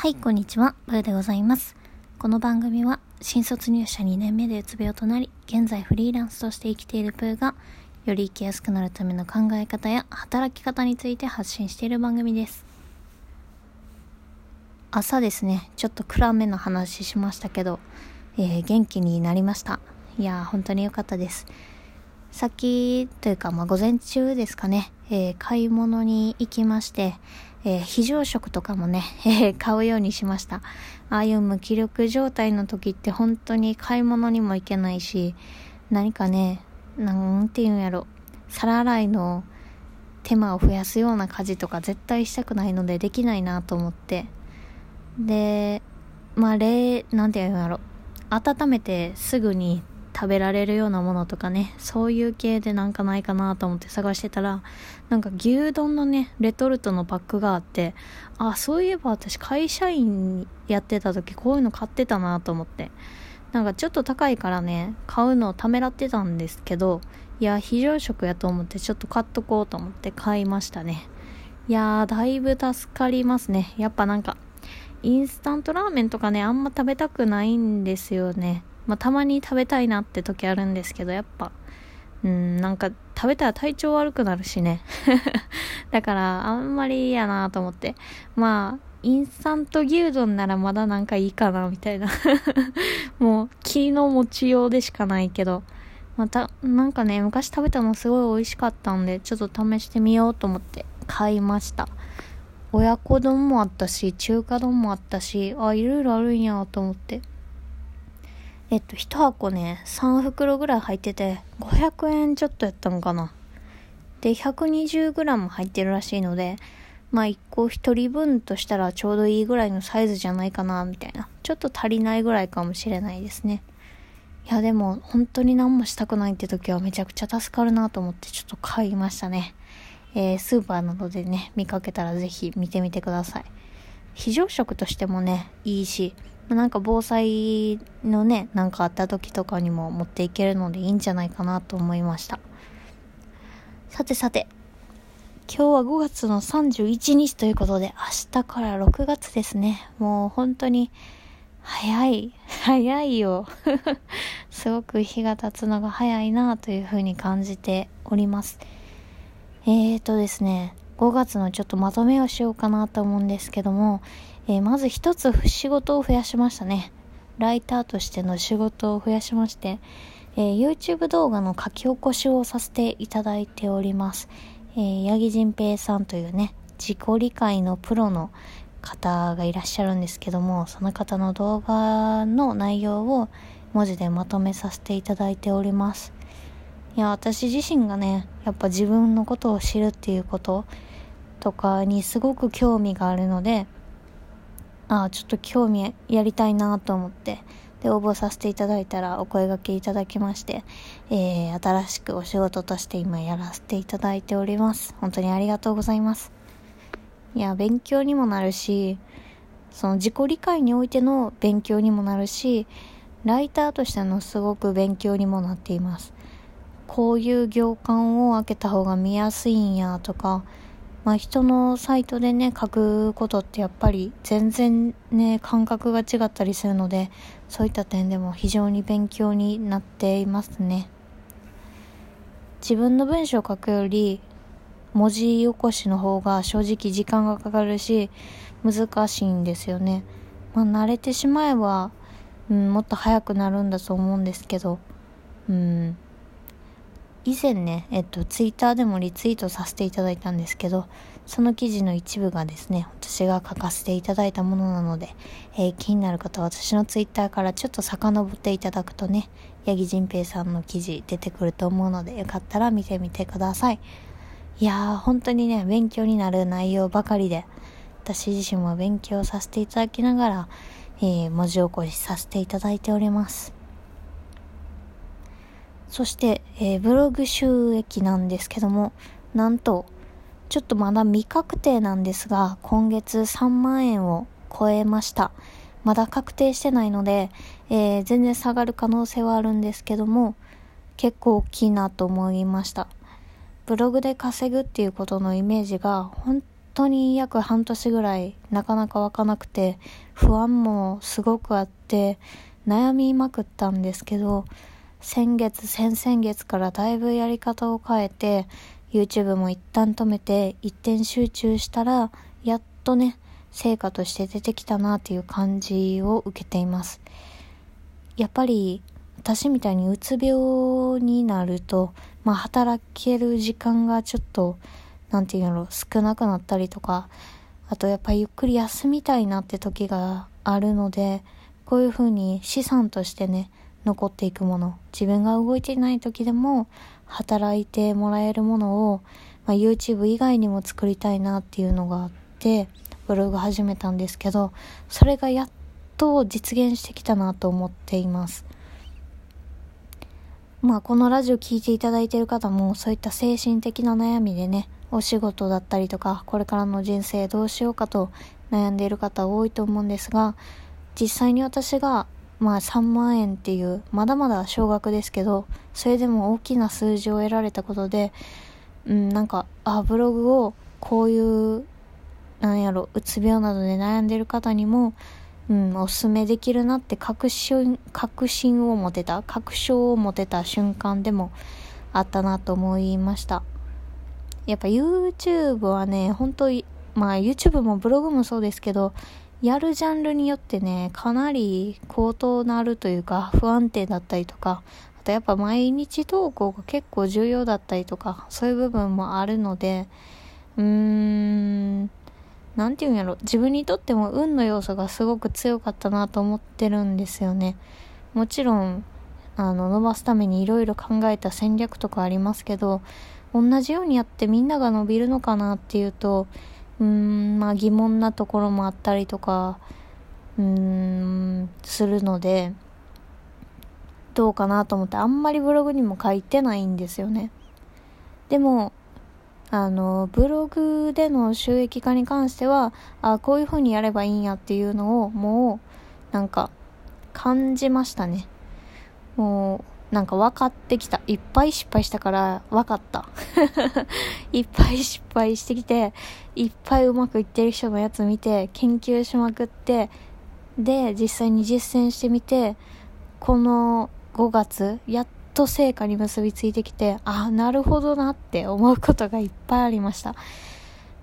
はい、こんにちは。ブーでございます。この番組は、新卒入社2年目でうつ病となり、現在フリーランスとして生きているプーが、より生きやすくなるための考え方や働き方について発信している番組です。朝ですね、ちょっと暗めの話しましたけど、えー元気になりました。いやー、本当に良かったです。さっきというか、まあ、午前中ですかね、えー買い物に行きまして、えー非常食とかもね、えー買うようにしました。ああいう無気力状態の時って本当に買い物にも行けないし、何かね、なんていうんやろ、皿洗いの手間を増やすような家事とか絶対したくないのでできないなと思って。で、まあ、冷、なんていうんやろ、温めてすぐに食べられるようなものとかね、そういう系でなんかないかなと思って探してたら、なんか牛丼のね、レトルトのパックがあって、あ、そういえば私会社員やってた時こういうの買ってたなと思って。なんかちょっと高いからね、買うのをためらってたんですけど、いや、非常食やと思ってちょっと買っとこうと思って買いましたね。いやー、だいぶ助かりますね。やっぱなんか、インスタントラーメンとかね、あんま食べたくないんですよね。まあ、たまに食べたいなって時あるんですけど、やっぱ、うん、なんか食べたら体調悪くなるしね。だから、あんまり嫌なと思って。まあ、インスタント牛丼ならまだなんかいいかな、みたいな。もう、気の持ちようでしかないけど。また、なんかね、昔食べたのすごい美味しかったんで、ちょっと試してみようと思って買いました。親子丼もあったし、中華丼もあったし、あ、いろいろあるんやと思って。えっと、一箱ね、3袋ぐらい入ってて、500円ちょっとやったのかな。で、120g 入ってるらしいので、まあ1個1人分としたらちょうどいいぐらいのサイズじゃないかな、みたいな。ちょっと足りないぐらいかもしれないですね。いや、でも、本当に何もしたくないって時はめちゃくちゃ助かるなと思ってちょっと買いましたね。えースーパーなどでね、見かけたらぜひ見てみてください。非常食としてもね、いいし、なんか防災のね、なんかあった時とかにも持っていけるのでいいんじゃないかなと思いました。さてさて、今日は5月の31日ということで、明日から6月ですね。もう本当に、早い、早いよ。すごく日が経つのが早いなというふうに感じております。えーとですね、5月のちょっとまとめをしようかなと思うんですけども、えーまず一つ仕事を増やしましたね。ライターとしての仕事を増やしまして、えー YouTube 動画の書き起こしをさせていただいております。えー、八木仁平さんというね、自己理解のプロの方がいらっしゃるんですけども、その方の動画の内容を文字でまとめさせていただいております。いや、私自身がね、やっぱ自分のことを知るっていうこととかにすごく興味があるので、ああ、ちょっと興味やりたいなと思って、で、応募させていただいたらお声掛けいただきまして、えー、新しくお仕事として今やらせていただいております。本当にありがとうございます。いや、勉強にもなるし、その自己理解においての勉強にもなるし、ライターとしてのすごく勉強にもなっています。こういう行間を開けた方が見やすいんやとか、まあ人のサイトでね、書くことってやっぱり全然ね、感覚が違ったりするので、そういった点でも非常に勉強になっていますね。自分の文章を書くより、文字起こしの方が正直時間がかかるし、難しいんですよね。まあ慣れてしまえば、うん、もっと早くなるんだと思うんですけど、うん、以前ね、えっと、ツイッターでもリツイートさせていただいたんですけど、その記事の一部がですね、私が書かせていただいたものなので、えー気になる方は私のツイッターからちょっと遡っていただくとね、八木仁平さんの記事出てくると思うので、よかったら見てみてください。いやー、本当にね、勉強になる内容ばかりで、私自身も勉強させていただきながら、えー文字起こしさせていただいております。そして、えーブログ収益なんですけども、なんと、ちょっとまだ未確定なんですが、今月3万円を超えました。まだ確定してないので、えー全然下がる可能性はあるんですけども、結構大きいなと思いました。ブログで稼ぐっていうことのイメージが本当に約半年ぐらいなかなか湧かなくて不安もすごくあって悩みまくったんですけど先月先々月からだいぶやり方を変えて YouTube も一旦止めて一点集中したらやっとね成果として出てきたなっていう感じを受けています。やっぱり私みたいにうつ病になると、まあ、働ける時間がちょっと何て言うんだろ少なくなったりとかあとやっぱりゆっくり休みたいなって時があるのでこういうふうに資産としてね残っていくもの自分が動いていない時でも働いてもらえるものを、まあ、YouTube 以外にも作りたいなっていうのがあってブログ始めたんですけどそれがやっと実現してきたなと思っています。まあこのラジオ聴いていただいている方もそういった精神的な悩みでねお仕事だったりとかこれからの人生どうしようかと悩んでいる方多いと思うんですが実際に私がまあ3万円っていうまだまだ少額ですけどそれでも大きな数字を得られたことでうんなんかあブログをこういうなんやろうつ病などで悩んでる方にもうん、おすすめできるなって確信確信を持てた確証を持てた瞬間でもあったなと思いました。やっぱ YouTube はね本当まあ YouTube もブログもそうですけどやるジャンルによってね、かなり高騰なるというか、不安定だったりとか、あとやっぱ毎日投稿が結構重要だったりとか、そういう部分もあるので、うーん、なんていうんやろ、自分にとっても運の要素がすごく強かったなと思ってるんですよね。もちろん、あの、伸ばすためにいろいろ考えた戦略とかありますけど、同じようにやってみんなが伸びるのかなっていうと、うーん、まあ疑問なところもあったりとか、うーん、するので、どうかなと思ってあんまりブログにも書いてないんですよね。でも、あの、ブログでの収益化に関しては、あこういう風にやればいいんやっていうのを、もう、なんか、感じましたね。もう、なんか分かってきた。いっぱい失敗したから分かった。いっぱい失敗してきて、いっぱいうまくいってる人のやつ見て、研究しまくって、で、実際に実践してみて、この5月、やっと成果に結びついてきて、あ、なるほどなって思うことがいっぱいありました。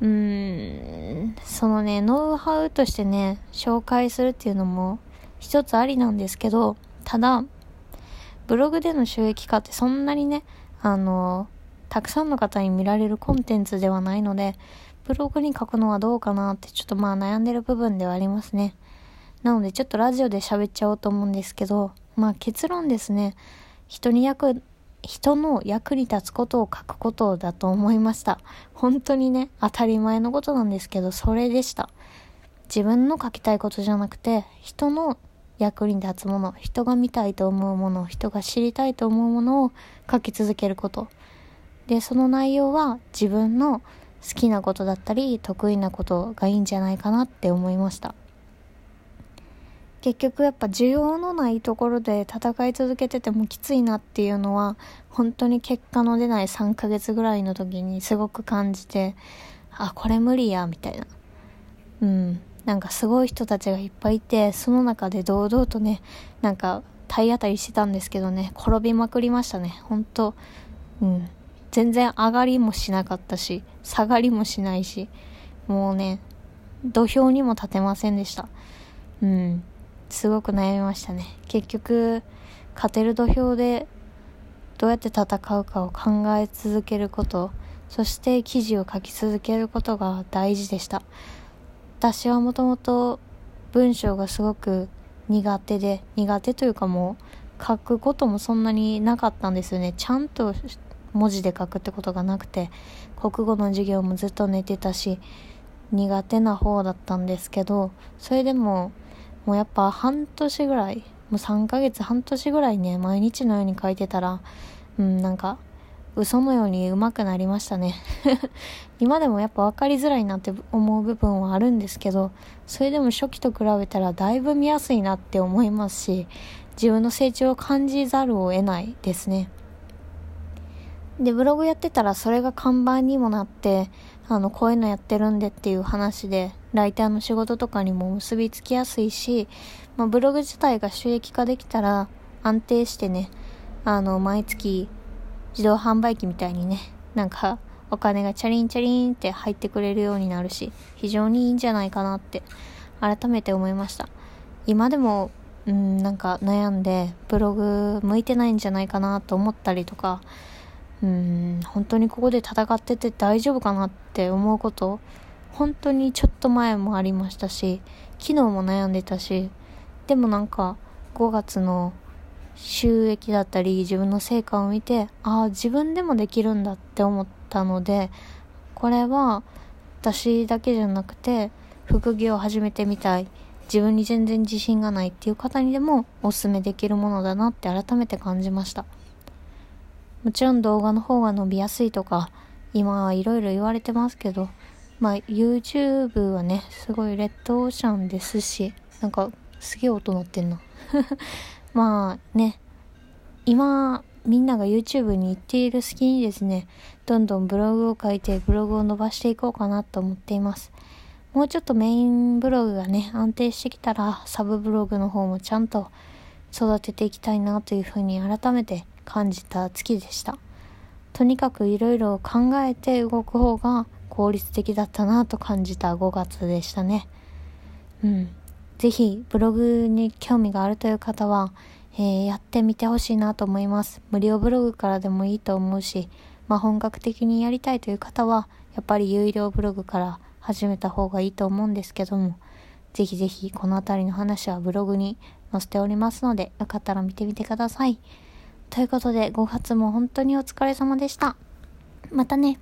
うーん、そのね、ノウハウとしてね、紹介するっていうのも一つありなんですけど、ただ、ブログでの収益化ってそんなにね、あの、たくさんの方に見られるコンテンツではないので、ブログに書くのはどうかなってちょっとまあ悩んでる部分ではありますね。なのでちょっとラジオで喋っちゃおうと思うんですけど、まあ結論ですね。人に役、人の役に立つことを書くことだと思いました。本当にね、当たり前のことなんですけど、それでした。自分の書きたいことじゃなくて、人の役に立つもの人が見たいと思うもの人が知りたいと思うものを書き続けること。でその内容は自分の好きなことだったり得意なことがいいんじゃないかなって思いました。結局やっぱ需要のないところで戦い続けててもきついなっていうのは本当に結果の出ない3ヶ月ぐらいの時にすごく感じてあこれ無理やみたいな。うん。なんかすごい人たちがいっぱいいて、その中で堂々とね、なんか体当たりしてたんですけどね、転びまくりましたね。ほんと、うん。全然上がりもしなかったし、下がりもしないし、もうね、土俵にも立てませんでした。うん。すごく悩みましたね。結局、勝てる土俵でどうやって戦うかを考え続けること、そして記事を書き続けることが大事でした。私はもともと文章がすごく苦手で苦手というかもう書くこともそんなになかったんですよね。ちゃんと文字で書くってことがなくて国語の授業もずっと寝てたし苦手な方だったんですけどそれでももうやっぱ半年ぐらいもう3ヶ月半年ぐらいね毎日のように書いてたらうんなんか嘘のように上手くなりましたね。今でもやっぱ分かりづらいなって思う部分はあるんですけどそれでも初期と比べたらだいぶ見やすいなって思いますし自分の成長を感じざるを得ないですね。でブログやってたらそれが看板にもなってあの、こういうのやってるんでっていう話で、ライターの仕事とかにも結びつきやすいし、まあ、ブログ自体が収益化できたら安定してね、あの、毎月自動販売機みたいにね、なんかお金がチャリンチャリンって入ってくれるようになるし、非常にいいんじゃないかなって改めて思いました。今でも、うん、なんか悩んでブログ向いてないんじゃないかなと思ったりとか、うん、本当にここで戦ってて大丈夫かなって思うこと、本当にちょっと前もありましたし、昨日も悩んでたし、でもなんか5月の収益だったり自分の成果を見てああ自分でもできるんだって思ったのでこれは私だけじゃなくて副業を始めてみたい自分に全然自信がないっていう方にでもおすすめできるものだなって改めて感じました。もちろん動画の方が伸びやすいとか今はいろいろ言われてますけどまあ YouTube はねすごいレッドオーシャンですしなんかすげえ音鳴ってんな。まあね、今、みんなが YouTube に行っている隙にですね、どんどんブログを書いてブログを伸ばしていこうかなと思っています。もうちょっとメインブログがね、安定してきたら、サブブログの方もちゃんと育てていきたいなというふうに改めて感じた月でした。とにかくいろいろ考えて動く方が効率的だったなと感じた5月でしたね。うん。ぜひブログに興味があるという方は、えー、やってみてほしいなと思います。無料ブログからでもいいと思うし、まあ、本格的にやりたいという方は、やっぱり有料ブログから始めた方がいいと思うんですけども、ぜひぜひこの辺りの話はブログに載せておりますので、よかったら見てみてください。ということで、5月も本当にお疲れ様でした。またね。